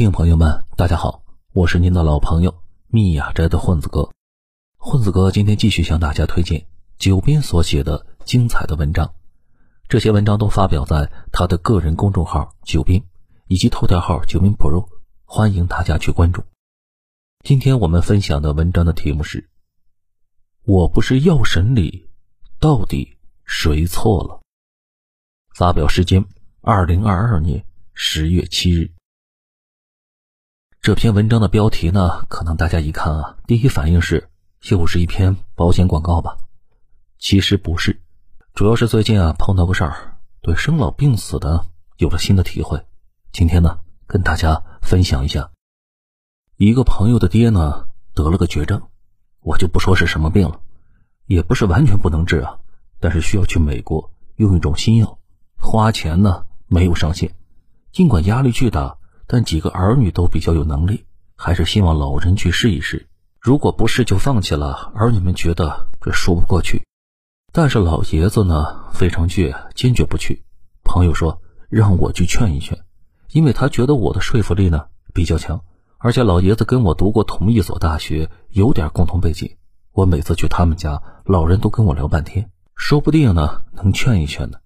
听朋友们，大家好，我是您的老朋友密雅斋的混子哥。混子哥今天继续向大家推荐九斌所写的精彩的文章，这些文章都发表在他的个人公众号“九斌”以及头条号“九斌 Pro”，欢迎大家去关注。今天我们分享的文章的题目是：我不是药神里，到底谁错了？发表时间：二零二二年十月七日。这篇文章的标题呢，可能大家一看啊，第一反应是又是一篇保险广告吧？其实不是，主要是最近啊碰到个事儿，对生老病死的有了新的体会。今天呢，跟大家分享一下。一个朋友的爹呢得了个绝症，我就不说是什么病了，也不是完全不能治啊，但是需要去美国用一种新药，花钱呢没有上限，尽管压力巨大。但几个儿女都比较有能力，还是希望老人去试一试。如果不是就放弃了，儿女们觉得这说不过去。但是老爷子呢非常倔，坚决不去。朋友说让我去劝一劝，因为他觉得我的说服力呢比较强，而且老爷子跟我读过同一所大学，有点共同背景。我每次去他们家，老人都跟我聊半天，说不定呢能劝一劝呢。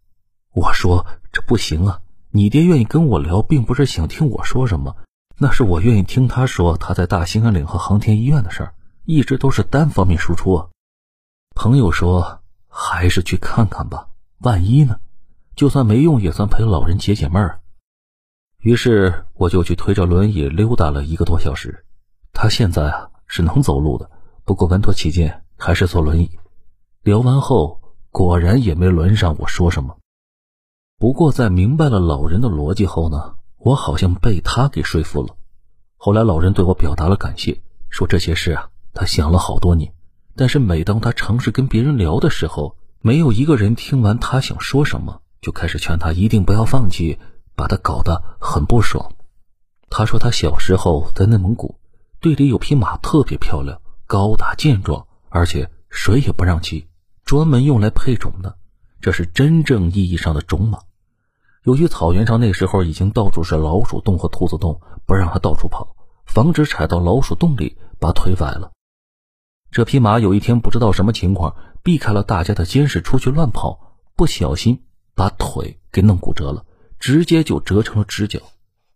我说这不行啊。你爹愿意跟我聊，并不是想听我说什么，那是我愿意听他说他在大兴安岭和航天医院的事儿，一直都是单方面输出啊。朋友说，还是去看看吧，万一呢？就算没用，也算陪老人解解闷儿。于是我就去推着轮椅溜达了一个多小时。他现在啊是能走路的，不过稳妥起见，还是坐轮椅。聊完后，果然也没轮上我说什么。不过，在明白了老人的逻辑后呢，我好像被他给说服了。后来，老人对我表达了感谢，说这些事啊，他想了好多年。但是，每当他尝试跟别人聊的时候，没有一个人听完他想说什么，就开始劝他一定不要放弃，把他搞得很不爽。他说，他小时候在内蒙古，队里有匹马特别漂亮，高大健壮，而且谁也不让骑，专门用来配种的。这是真正意义上的种马。由于草原上那时候已经到处是老鼠洞和兔子洞，不让它到处跑，防止踩到老鼠洞里把腿崴了。这匹马有一天不知道什么情况，避开了大家的监视，出去乱跑，不小心把腿给弄骨折了，直接就折成了直角。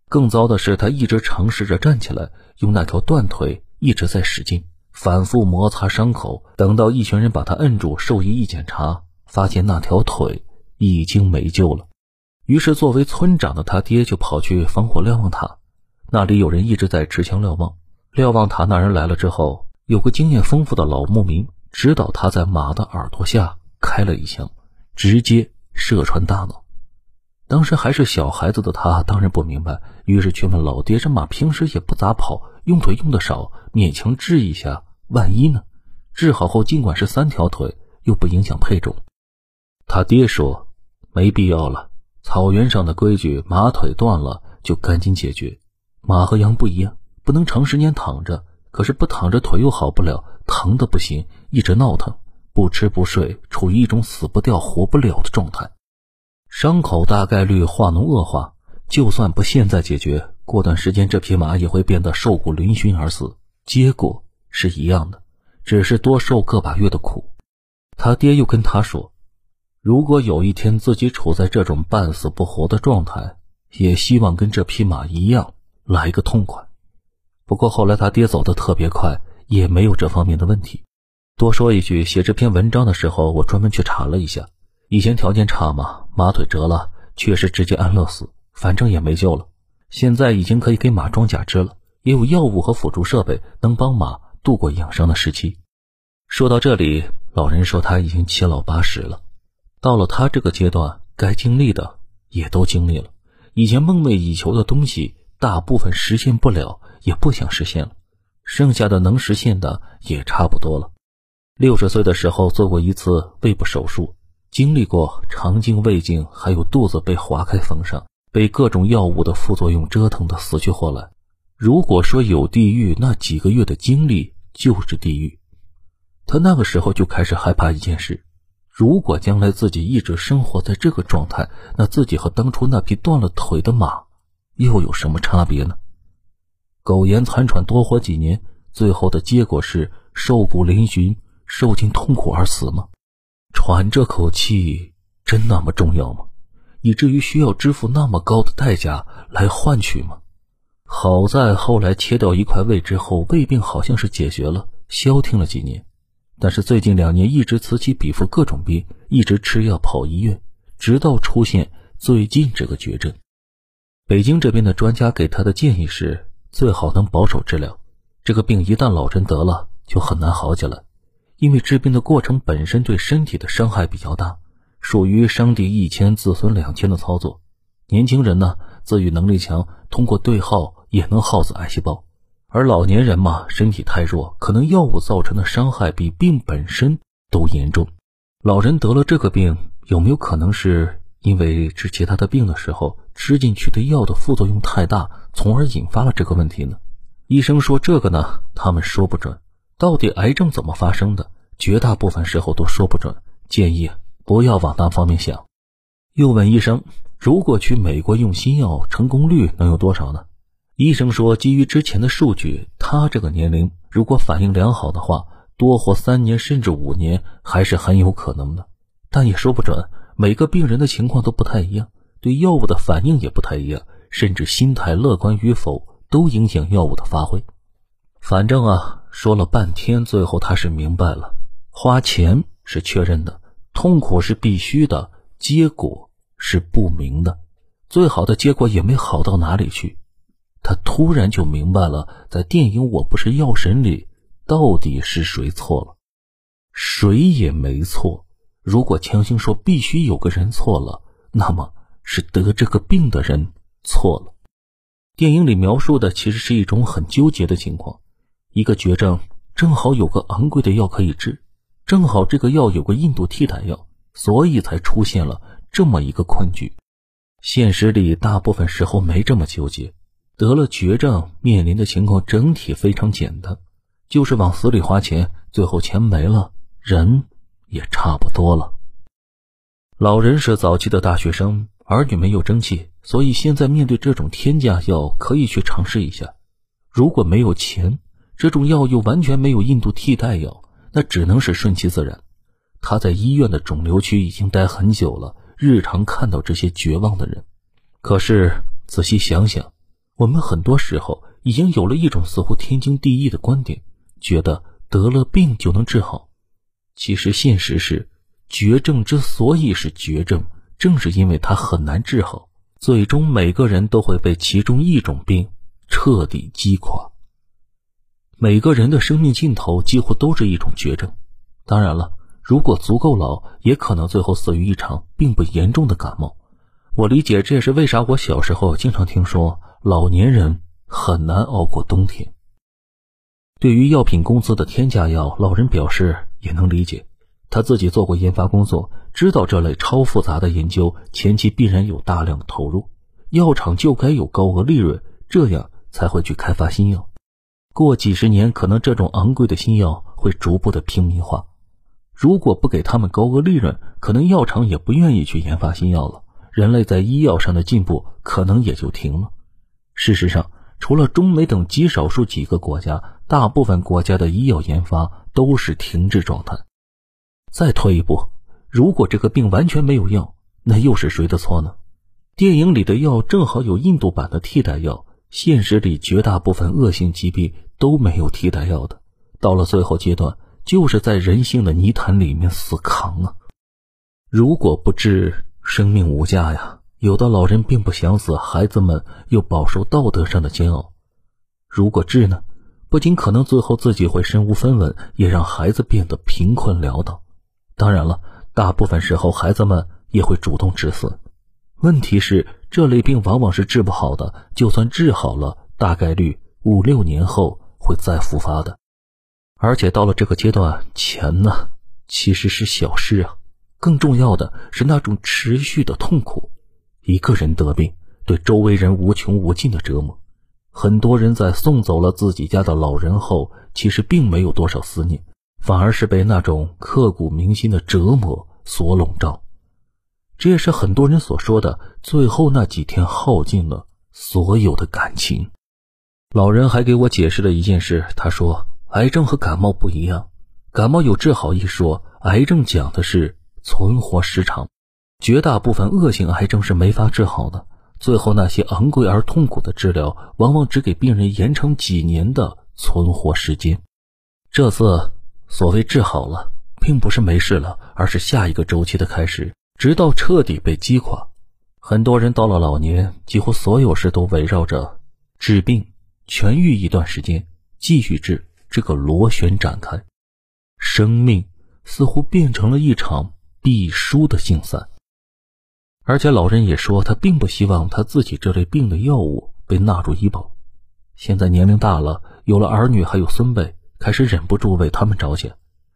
更糟的是，他一直尝试着站起来，用那条断腿一直在使劲，反复摩擦伤口。等到一群人把他摁住，兽医一检查。发现那条腿已经没救了，于是作为村长的他爹就跑去防火瞭望塔，那里有人一直在持枪瞭望。瞭望塔那人来了之后，有个经验丰富的老牧民指导他在马的耳朵下开了一枪，直接射穿大脑。当时还是小孩子的他当然不明白，于是去问老爹：“这马平时也不咋跑，用腿用的少，勉强治一下，万一呢？治好后尽管是三条腿，又不影响配种。”他爹说：“没必要了，草原上的规矩，马腿断了就赶紧解决。马和羊不一样，不能长时间躺着。可是不躺着腿又好不了，疼的不行，一直闹腾，不吃不睡，处于一种死不掉活不了的状态。伤口大概率化脓恶化，就算不现在解决，过段时间这匹马也会变得瘦骨嶙峋而死，结果是一样的，只是多受个把月的苦。”他爹又跟他说。如果有一天自己处在这种半死不活的状态，也希望跟这匹马一样来个痛快。不过后来他爹走的特别快，也没有这方面的问题。多说一句，写这篇文章的时候，我专门去查了一下，以前条件差嘛，马腿折了，确实直接安乐死，反正也没救了。现在已经可以给马装假肢了，也有药物和辅助设备能帮马度过养伤的时期。说到这里，老人说他已经七老八十了。到了他这个阶段，该经历的也都经历了，以前梦寐以求的东西，大部分实现不了，也不想实现了，剩下的能实现的也差不多了。六十岁的时候做过一次胃部手术，经历过肠镜、胃镜，还有肚子被划开缝上，被各种药物的副作用折腾的死去活来。如果说有地狱，那几个月的经历就是地狱。他那个时候就开始害怕一件事。如果将来自己一直生活在这个状态，那自己和当初那匹断了腿的马又有什么差别呢？苟延残喘多活几年，最后的结果是瘦骨嶙峋、受尽痛苦而死吗？喘这口气真那么重要吗？以至于需要支付那么高的代价来换取吗？好在后来切掉一块胃之后，胃病好像是解决了，消停了几年。但是最近两年一直此起彼伏，各种病，一直吃药跑医院，直到出现最近这个绝症。北京这边的专家给他的建议是，最好能保守治疗。这个病一旦老人得了，就很难好起来，因为治病的过程本身对身体的伤害比较大，属于伤敌一千自损两千的操作。年轻人呢，自愈能力强，通过对耗也能耗死癌细胞。而老年人嘛，身体太弱，可能药物造成的伤害比病本身都严重。老人得了这个病，有没有可能是因为治其他的病的时候吃进去的药的副作用太大，从而引发了这个问题呢？医生说这个呢，他们说不准。到底癌症怎么发生的？绝大部分时候都说不准。建议不要往那方面想。又问医生，如果去美国用新药，成功率能有多少呢？医生说，基于之前的数据，他这个年龄如果反应良好的话，多活三年甚至五年还是很有可能的。但也说不准，每个病人的情况都不太一样，对药物的反应也不太一样，甚至心态乐观与否都影响药物的发挥。反正啊，说了半天，最后他是明白了：花钱是确认的，痛苦是必须的，结果是不明的，最好的结果也没好到哪里去。他突然就明白了，在电影《我不是药神》里，到底是谁错了？谁也没错。如果强行说必须有个人错了，那么是得这个病的人错了。电影里描述的其实是一种很纠结的情况：一个绝症正好有个昂贵的药可以治，正好这个药有个印度替代药，所以才出现了这么一个困局。现实里大部分时候没这么纠结。得了绝症，面临的情况整体非常简单，就是往死里花钱，最后钱没了，人也差不多了。老人是早期的大学生，儿女没有争气，所以现在面对这种天价药，可以去尝试一下。如果没有钱，这种药又完全没有印度替代药，那只能是顺其自然。他在医院的肿瘤区已经待很久了，日常看到这些绝望的人，可是仔细想想。我们很多时候已经有了一种似乎天经地义的观点，觉得得了病就能治好。其实现实是，绝症之所以是绝症，正是因为它很难治好，最终每个人都会被其中一种病彻底击垮。每个人的生命尽头几乎都是一种绝症。当然了，如果足够老，也可能最后死于一场并不严重的感冒。我理解，这也是为啥我小时候经常听说。老年人很难熬过冬天。对于药品公司的天价药，老人表示也能理解。他自己做过研发工作，知道这类超复杂的研究前期必然有大量的投入，药厂就该有高额利润，这样才会去开发新药。过几十年，可能这种昂贵的新药会逐步的平民化。如果不给他们高额利润，可能药厂也不愿意去研发新药了。人类在医药上的进步可能也就停了。事实上，除了中美等极少数几个国家，大部分国家的医药研发都是停滞状态。再退一步，如果这个病完全没有药，那又是谁的错呢？电影里的药正好有印度版的替代药，现实里绝大部分恶性疾病都没有替代药的。到了最后阶段，就是在人性的泥潭里面死扛啊！如果不治，生命无价呀。有的老人并不想死，孩子们又饱受道德上的煎熬。如果治呢，不仅可能最后自己会身无分文，也让孩子变得贫困潦倒。当然了，大部分时候孩子们也会主动致死。问题是，这类病往往是治不好的，就算治好了，大概率五六年后会再复发的。而且到了这个阶段，钱呢其实是小事啊，更重要的是那种持续的痛苦。一个人得病，对周围人无穷无尽的折磨。很多人在送走了自己家的老人后，其实并没有多少思念，反而是被那种刻骨铭心的折磨所笼罩。这也是很多人所说的，最后那几天耗尽了所有的感情。老人还给我解释了一件事，他说：“癌症和感冒不一样，感冒有治好一说，癌症讲的是存活时长。绝大部分恶性癌症是没法治好的，最后那些昂贵而痛苦的治疗，往往只给病人延长几年的存活时间。这次所谓治好了，并不是没事了，而是下一个周期的开始，直到彻底被击垮。很多人到了老年，几乎所有事都围绕着治病。”痊愈一段时间，继续治，这个螺旋展开，生命似乎变成了一场必输的竞赛。而且老人也说，他并不希望他自己这类病的药物被纳入医保。现在年龄大了，有了儿女，还有孙辈，开始忍不住为他们着想。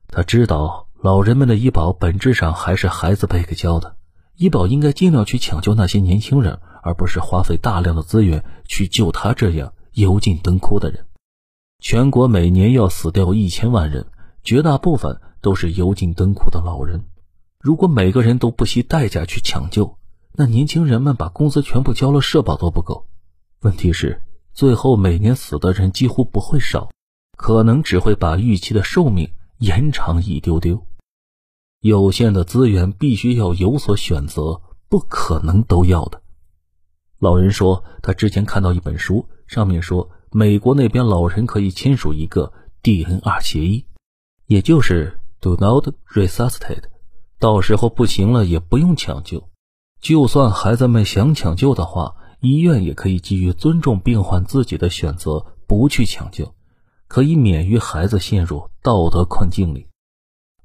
他知道老人们的医保本质上还是孩子辈给交的，医保应该尽量去抢救那些年轻人，而不是花费大量的资源去救他这样。油尽灯枯的人，全国每年要死掉一千万人，绝大部分都是油尽灯枯的老人。如果每个人都不惜代价去抢救，那年轻人们把工资全部交了社保都不够。问题是，最后每年死的人几乎不会少，可能只会把预期的寿命延长一丢丢。有限的资源必须要有所选择，不可能都要的。老人说，他之前看到一本书。上面说，美国那边老人可以签署一个 DNR 协议，也就是 Do not resuscitate，到时候不行了也不用抢救。就算孩子们想抢救的话，医院也可以基于尊重病患自己的选择，不去抢救，可以免于孩子陷入道德困境里。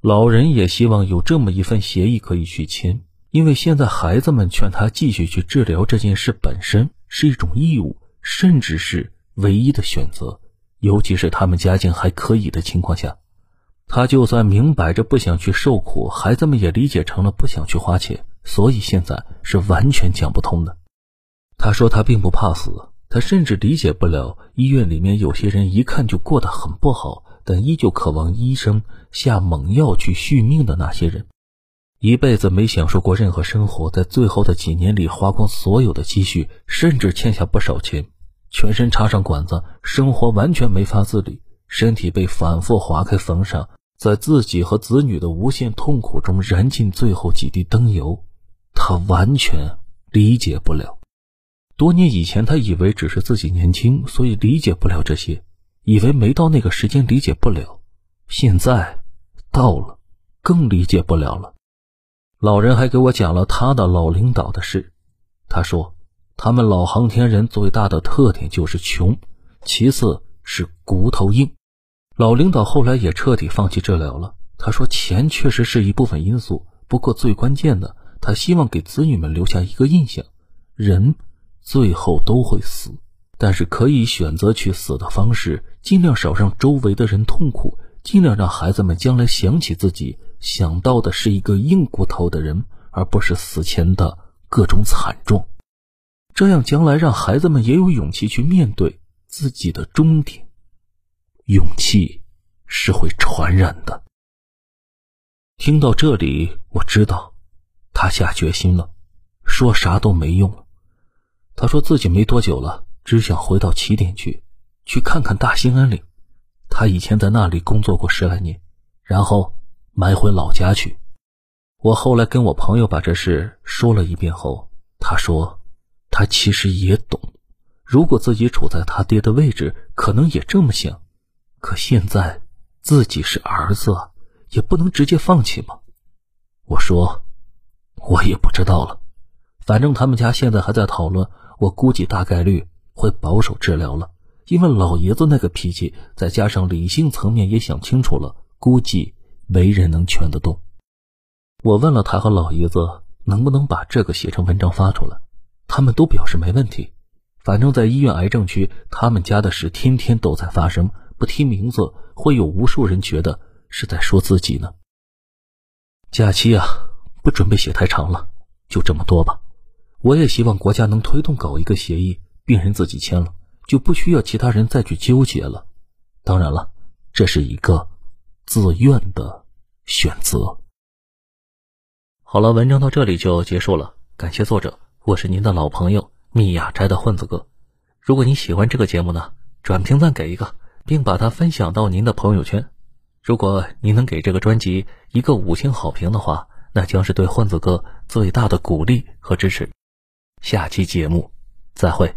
老人也希望有这么一份协议可以去签，因为现在孩子们劝他继续去治疗这件事本身是一种义务。甚至是唯一的选择，尤其是他们家境还可以的情况下，他就算明摆着不想去受苦，孩子们也理解成了不想去花钱，所以现在是完全讲不通的。他说他并不怕死，他甚至理解不了医院里面有些人一看就过得很不好，但依旧渴望医生下猛药去续命的那些人，一辈子没享受过任何生活，在最后的几年里花光所有的积蓄，甚至欠下不少钱。全身插上管子，生活完全没法自理，身体被反复划开缝上，在自己和子女的无限痛苦中燃尽最后几滴灯油，他完全理解不了。多年以前，他以为只是自己年轻，所以理解不了这些，以为没到那个时间理解不了。现在到了，更理解不了了。老人还给我讲了他的老领导的事，他说。他们老航天人最大的特点就是穷，其次是骨头硬。老领导后来也彻底放弃治疗了。他说：“钱确实是一部分因素，不过最关键的，他希望给子女们留下一个印象：人最后都会死，但是可以选择去死的方式，尽量少让周围的人痛苦，尽量让孩子们将来想起自己想到的是一个硬骨头的人，而不是死前的各种惨状。”这样，将来让孩子们也有勇气去面对自己的终点。勇气是会传染的。听到这里，我知道他下决心了，说啥都没用了。他说自己没多久了，只想回到起点去，去看看大兴安岭。他以前在那里工作过十来年，然后埋回老家去。我后来跟我朋友把这事说了一遍后，他说。他其实也懂，如果自己处在他爹的位置，可能也这么想。可现在自己是儿子，也不能直接放弃嘛。我说，我也不知道了。反正他们家现在还在讨论，我估计大概率会保守治疗了，因为老爷子那个脾气，再加上理性层面也想清楚了，估计没人能劝得动。我问了他和老爷子能不能把这个写成文章发出来。他们都表示没问题，反正在医院癌症区，他们家的事天天都在发生，不提名字会有无数人觉得是在说自己呢。假期啊，不准备写太长了，就这么多吧。我也希望国家能推动搞一个协议，病人自己签了，就不需要其他人再去纠结了。当然了，这是一个自愿的选择。好了，文章到这里就结束了，感谢作者。我是您的老朋友蜜雅斋的混子哥，如果你喜欢这个节目呢？转评赞给一个，并把它分享到您的朋友圈。如果您能给这个专辑一个五星好评的话，那将是对混子哥最大的鼓励和支持。下期节目再会。